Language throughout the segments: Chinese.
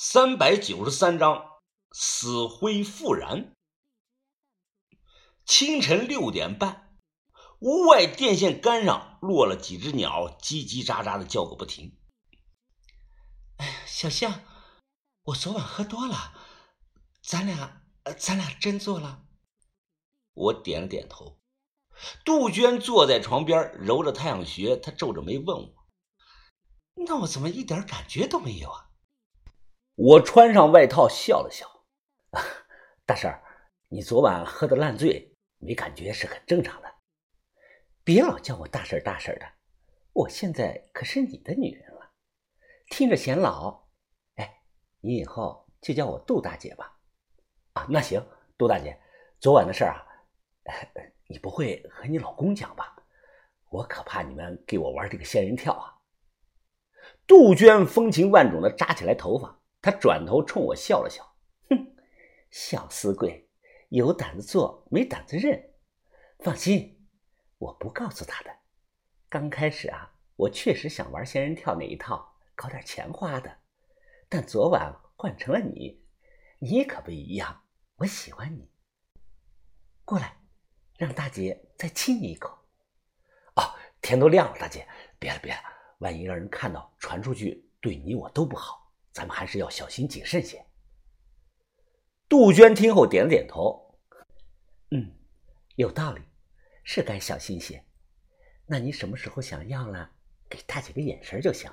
三百九十三章死灰复燃。清晨六点半，屋外电线杆上落了几只鸟，叽叽喳喳的叫个不停。哎呀，小象，我昨晚喝多了，咱俩，咱俩真做了。我点了点头。杜鹃坐在床边揉着太阳穴，她皱着眉问我：“那我怎么一点感觉都没有啊？”我穿上外套，笑了笑：“ 大婶儿，你昨晚喝的烂醉，没感觉是很正常的。别老叫我大婶儿大婶儿的，我现在可是你的女人了，听着显老。哎，你以后就叫我杜大姐吧。啊，那行，杜大姐，昨晚的事儿啊，你不会和你老公讲吧？我可怕你们给我玩这个仙人跳啊！”杜鹃风情万种的扎起来头发。他转头冲我笑了笑，哼，小死鬼，有胆子做，没胆子认。放心，我不告诉他的。刚开始啊，我确实想玩仙人跳那一套，搞点钱花的。但昨晚换成了你，你可不一样。我喜欢你。过来，让大姐再亲你一口。哦，天都亮了，大姐，别了别了，万一让人看到，传出去，对你我都不好。咱们还是要小心谨慎些。杜鹃听后点了点头，嗯，有道理，是该小心些。那你什么时候想要了，给大姐个眼神就行。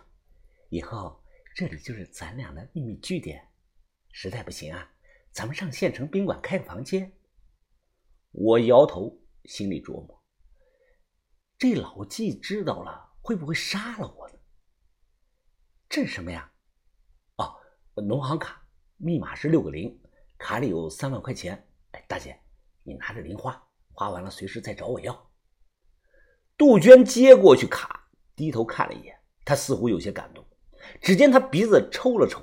以后这里就是咱俩的秘密据点。实在不行啊，咱们上县城宾馆开个房间。我摇头，心里琢磨：这老纪知道了，会不会杀了我呢？这是什么呀？农行卡密码是六个零，卡里有三万块钱。哎，大姐，你拿着零花，花完了随时再找我要。杜鹃接过去卡，低头看了一眼，她似乎有些感动。只见她鼻子抽了抽，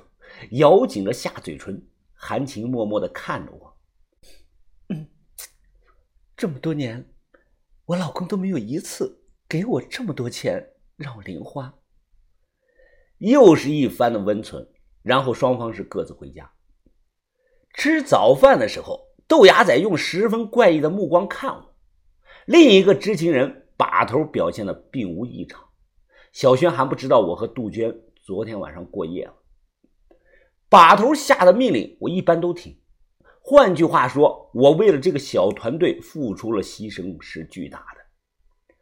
咬紧了下嘴唇，含情脉脉的看着我。嗯，这么多年，我老公都没有一次给我这么多钱让我零花。又是一番的温存。然后双方是各自回家。吃早饭的时候，豆芽仔用十分怪异的目光看我。另一个知情人把头表现的并无异常。小轩还不知道我和杜鹃昨天晚上过夜了。把头下的命令我一般都听。换句话说，我为了这个小团队付出了牺牲是巨大的。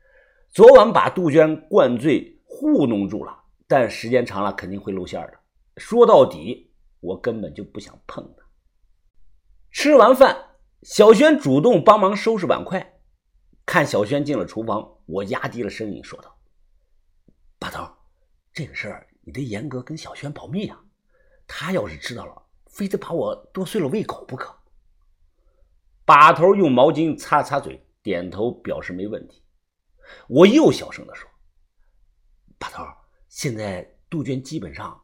昨晚把杜鹃灌醉糊弄住了，但时间长了肯定会露馅的。说到底，我根本就不想碰他。吃完饭，小轩主动帮忙收拾碗筷。看小轩进了厨房，我压低了声音说道：“把头，这个事儿你得严格跟小轩保密啊！他要是知道了，非得把我剁碎了喂狗不可。”把头用毛巾擦擦嘴，点头表示没问题。我又小声的说：“把头，现在杜鹃基本上……”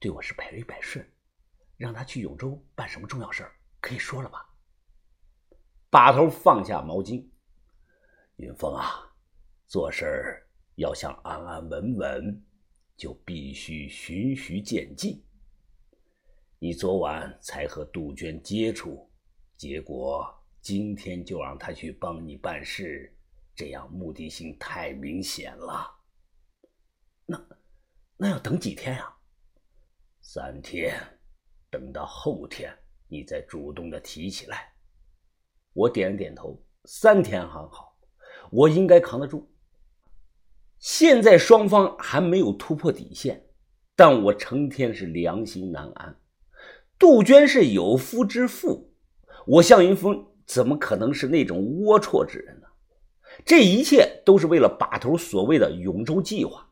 对我是百依百顺，让他去永州办什么重要事儿，可以说了吧？把头放下毛巾，云峰啊，做事儿要想安安稳稳，就必须循序渐进。你昨晚才和杜鹃接触，结果今天就让他去帮你办事，这样目的性太明显了。那那要等几天呀？三天，等到后天你再主动的提起来。我点了点头。三天还好，我应该扛得住。现在双方还没有突破底线，但我成天是良心难安。杜鹃是有夫之妇，我向云峰怎么可能是那种龌龊之人呢？这一切都是为了把头所谓的永州计划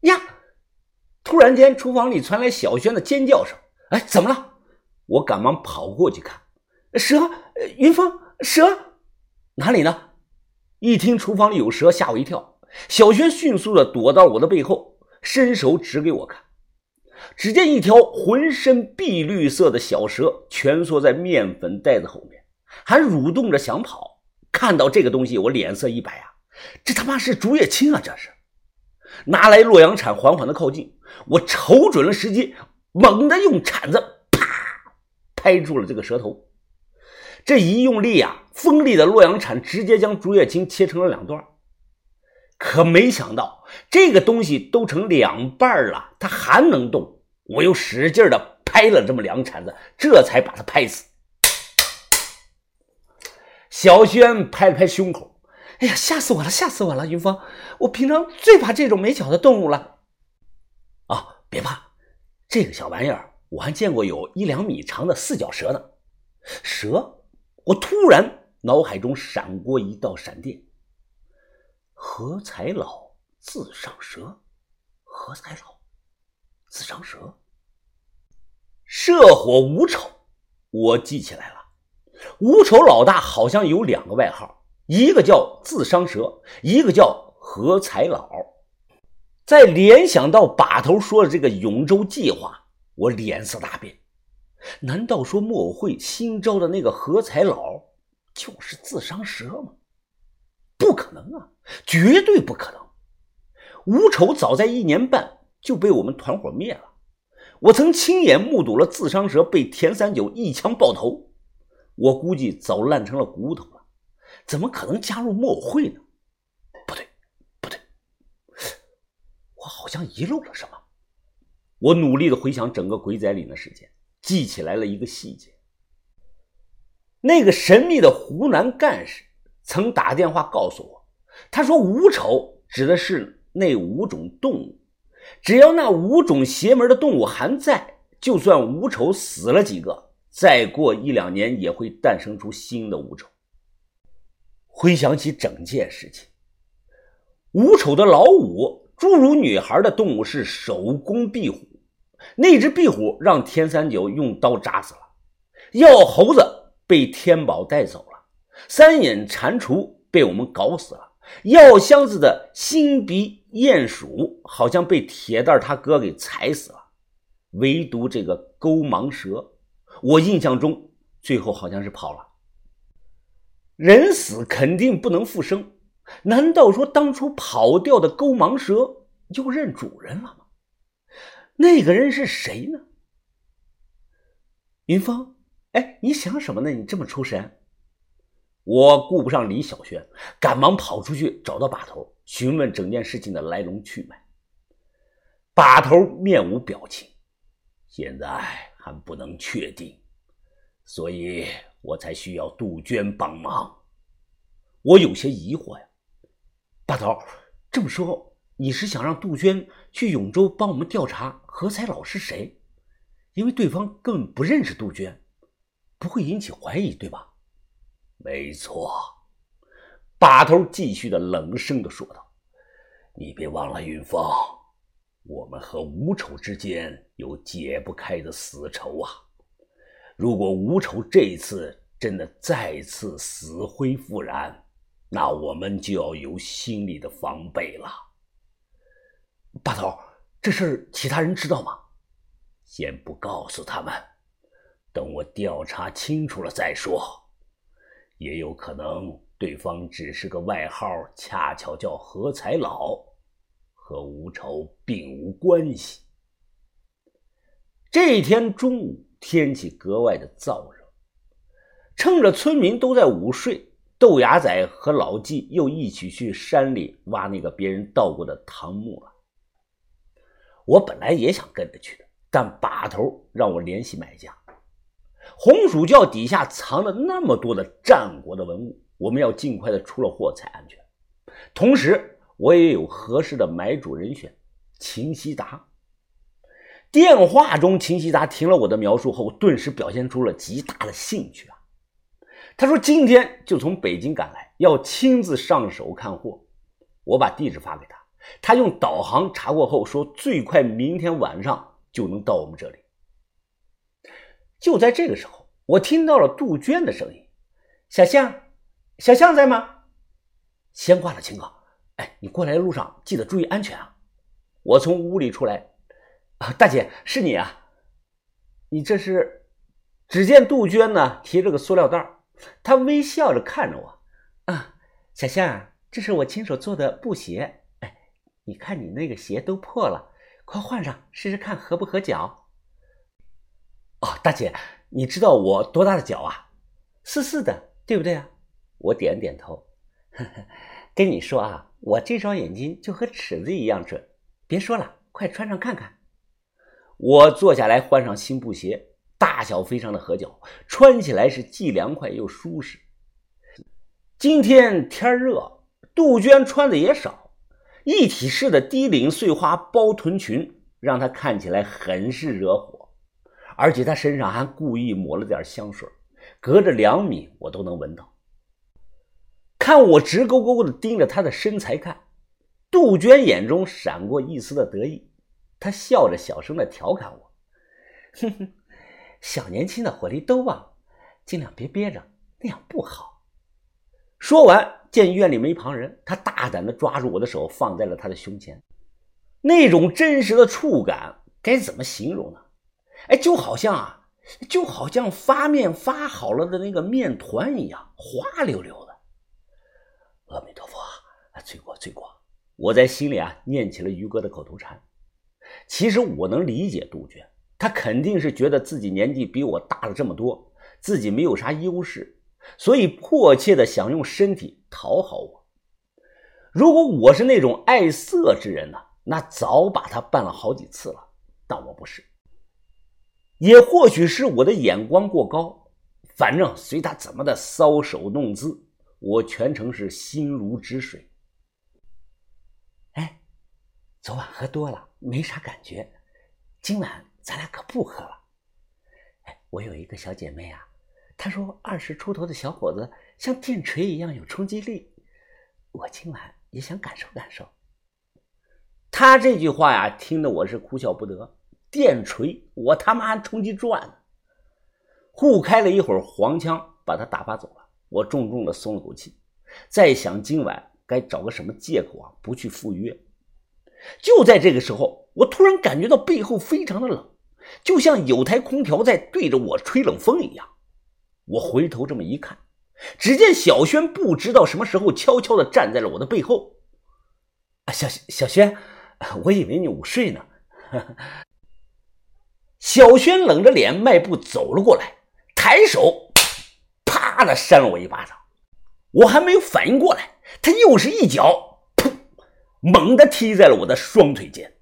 呀！突然间，厨房里传来小轩的尖叫声。哎，怎么了？我赶忙跑过去看，蛇，云峰，蛇哪里呢？一听厨房里有蛇，吓我一跳。小轩迅速的躲到我的背后，伸手指给我看。只见一条浑身碧绿色的小蛇蜷缩在面粉袋子后面，还蠕动着想跑。看到这个东西，我脸色一白啊！这他妈是竹叶青啊！这是。拿来洛阳铲，缓缓的靠近。我瞅准了时机，猛地用铲子啪拍住了这个蛇头。这一用力啊，锋利的洛阳铲直接将竹叶青切成了两段。可没想到，这个东西都成两半了，它还能动。我又使劲的拍了这么两铲子，这才把它拍死。小轩拍了拍胸口：“哎呀，吓死我了，吓死我了！云峰，我平常最怕这种没脚的动物了。”啊，别怕，这个小玩意儿我还见过有一两米长的四脚蛇呢。蛇？我突然脑海中闪过一道闪电。何才老自伤蛇，何才老自伤蛇，射火无丑，我记起来了。无丑老大好像有两个外号，一个叫自伤蛇，一个叫何才老。再联想到把头说的这个永州计划，我脸色大变。难道说莫会新招的那个何才老就是自伤蛇吗？不可能啊，绝对不可能！吴丑早在一年半就被我们团伙灭了，我曾亲眼目睹了自伤蛇被田三九一枪爆头，我估计早烂成了骨头了，怎么可能加入木偶会呢？不对，不对，好像遗漏了什么。我努力的回想整个鬼仔岭的事件，记起来了一个细节：那个神秘的湖南干事。曾打电话告诉我，他说“五丑”指的是那五种动物，只要那五种邪门的动物还在，就算五丑死了几个，再过一两年也会诞生出新的五丑。回想起整件事情，五丑的老五侏儒女孩的动物是手工壁虎，那只壁虎让天三九用刀扎死了，药猴子被天宝带走了。三眼蟾蜍被我们搞死了，药箱子的新鼻鼹鼠好像被铁蛋他哥给踩死了，唯独这个钩芒蛇，我印象中最后好像是跑了。人死肯定不能复生，难道说当初跑掉的钩芒蛇又认主人了吗？那个人是谁呢？云峰，哎，你想什么呢？你这么出神。我顾不上李小轩，赶忙跑出去找到把头，询问整件事情的来龙去脉。把头面无表情，现在还不能确定，所以我才需要杜鹃帮忙。我有些疑惑呀，把头，这么说你是想让杜鹃去永州帮我们调查何才老是谁？因为对方根本不认识杜鹃，不会引起怀疑，对吧？没错，把头继续的冷声的说道：“你别忘了，云峰，我们和吴丑之间有解不开的死仇啊！如果吴丑这次真的再次死灰复燃，那我们就要有心理的防备了。”把头，这事其他人知道吗？先不告诉他们，等我调查清楚了再说。也有可能对方只是个外号，恰巧叫何才老，和吴丑并无关系。这一天中午，天气格外的燥热，趁着村民都在午睡，豆芽仔和老纪又一起去山里挖那个别人盗过的唐墓了。我本来也想跟着去的，但把头让我联系买家。红薯窖底下藏了那么多的战国的文物，我们要尽快的出了货才安全。同时，我也有合适的买主人选，秦希达。电话中，秦希达听了我的描述后，顿时表现出了极大的兴趣啊！他说今天就从北京赶来，要亲自上手看货。我把地址发给他，他用导航查过后说，最快明天晚上就能到我们这里。就在这个时候，我听到了杜鹃的声音：“小象，小象在吗？”先挂了，秦哥。哎，你过来的路上记得注意安全啊！我从屋里出来，啊，大姐是你啊？你这是？只见杜鹃呢提着个塑料袋，他微笑着看着我：“啊，小象，这是我亲手做的布鞋。哎，你看你那个鞋都破了，快换上试试看合不合脚。”哦大姐，你知道我多大的脚啊？四四的，对不对啊？我点点头。呵 呵跟你说啊，我这双眼睛就和尺子一样准。别说了，快穿上看看。我坐下来，换上新布鞋，大小非常的合脚，穿起来是既凉快又舒适。今天天热，杜鹃穿的也少，一体式的低领碎花包臀裙让她看起来很是惹火，而且她身上还故意抹了点香水，隔着两米我都能闻到。看我直勾勾的盯着她的身材看，杜鹃眼中闪过一丝的得意，她笑着小声的调侃我：“哼哼，小年轻的火力都旺，尽量别憋着，那样不好。”说完，见院里没旁人，他大胆地抓住我的手，放在了他的胸前。那种真实的触感该怎么形容呢？哎，就好像啊，就好像发面发好了的那个面团一样，滑溜溜的。阿弥陀佛，罪过罪过！我在心里啊念起了于哥的口头禅。其实我能理解杜鹃，他肯定是觉得自己年纪比我大了这么多，自己没有啥优势。所以迫切的想用身体讨好我。如果我是那种爱色之人呢，那早把他办了好几次了。但我不是，也或许是我的眼光过高。反正随他怎么的搔首弄姿，我全程是心如止水。哎，昨晚喝多了，没啥感觉。今晚咱俩可不喝了。哎，我有一个小姐妹啊。她说：“二十出头的小伙子像电锤一样有冲击力，我今晚也想感受感受。”他这句话呀，听得我是哭笑不得。电锤，我他妈冲击转呢！互开了一会儿黄腔，把他打发走了。我重重的松了口气，在想今晚该找个什么借口啊，不去赴约。就在这个时候，我突然感觉到背后非常的冷，就像有台空调在对着我吹冷风一样。我回头这么一看，只见小轩不知道什么时候悄悄的站在了我的背后。啊，小小轩，我以为你午睡呢。小轩冷着脸迈步走了过来，抬手啪的扇了我一巴掌。我还没有反应过来，他又是一脚，噗，猛地踢在了我的双腿间。